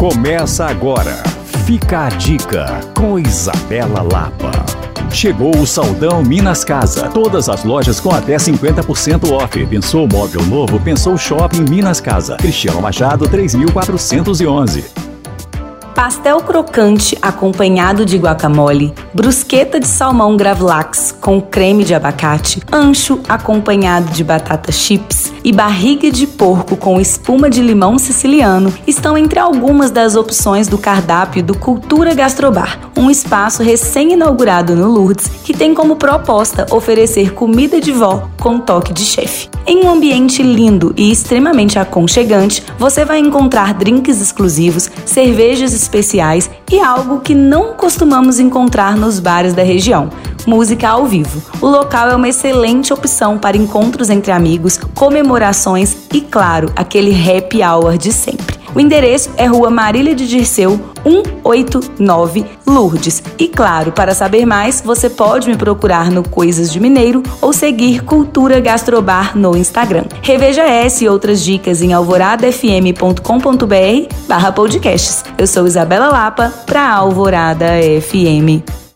Começa agora. Fica a dica com Isabela Lapa. Chegou o Saldão Minas Casa. Todas as lojas com até 50% off. Pensou móvel novo? Pensou shopping Minas Casa. Cristiano Machado 3411 pastel crocante acompanhado de guacamole, brusqueta de salmão gravlax com creme de abacate, ancho acompanhado de batata chips e barriga de porco com espuma de limão siciliano estão entre algumas das opções do cardápio do Cultura Gastrobar, um espaço recém-inaugurado no Lourdes que tem como proposta oferecer comida de vó com toque de chefe. Em um ambiente lindo e extremamente aconchegante, você vai encontrar drinks exclusivos, cervejas especiais e algo que não costumamos encontrar nos bares da região: música ao vivo. O local é uma excelente opção para encontros entre amigos, comemorações e, claro, aquele happy hour de sempre. O endereço é Rua Marília de Dirceu, 189, Lourdes. E claro, para saber mais, você pode me procurar no Coisas de Mineiro ou seguir Cultura Gastrobar no Instagram. Reveja essa e outras dicas em alvoradafm.com.br barra podcasts. Eu sou Isabela Lapa para Alvorada FM.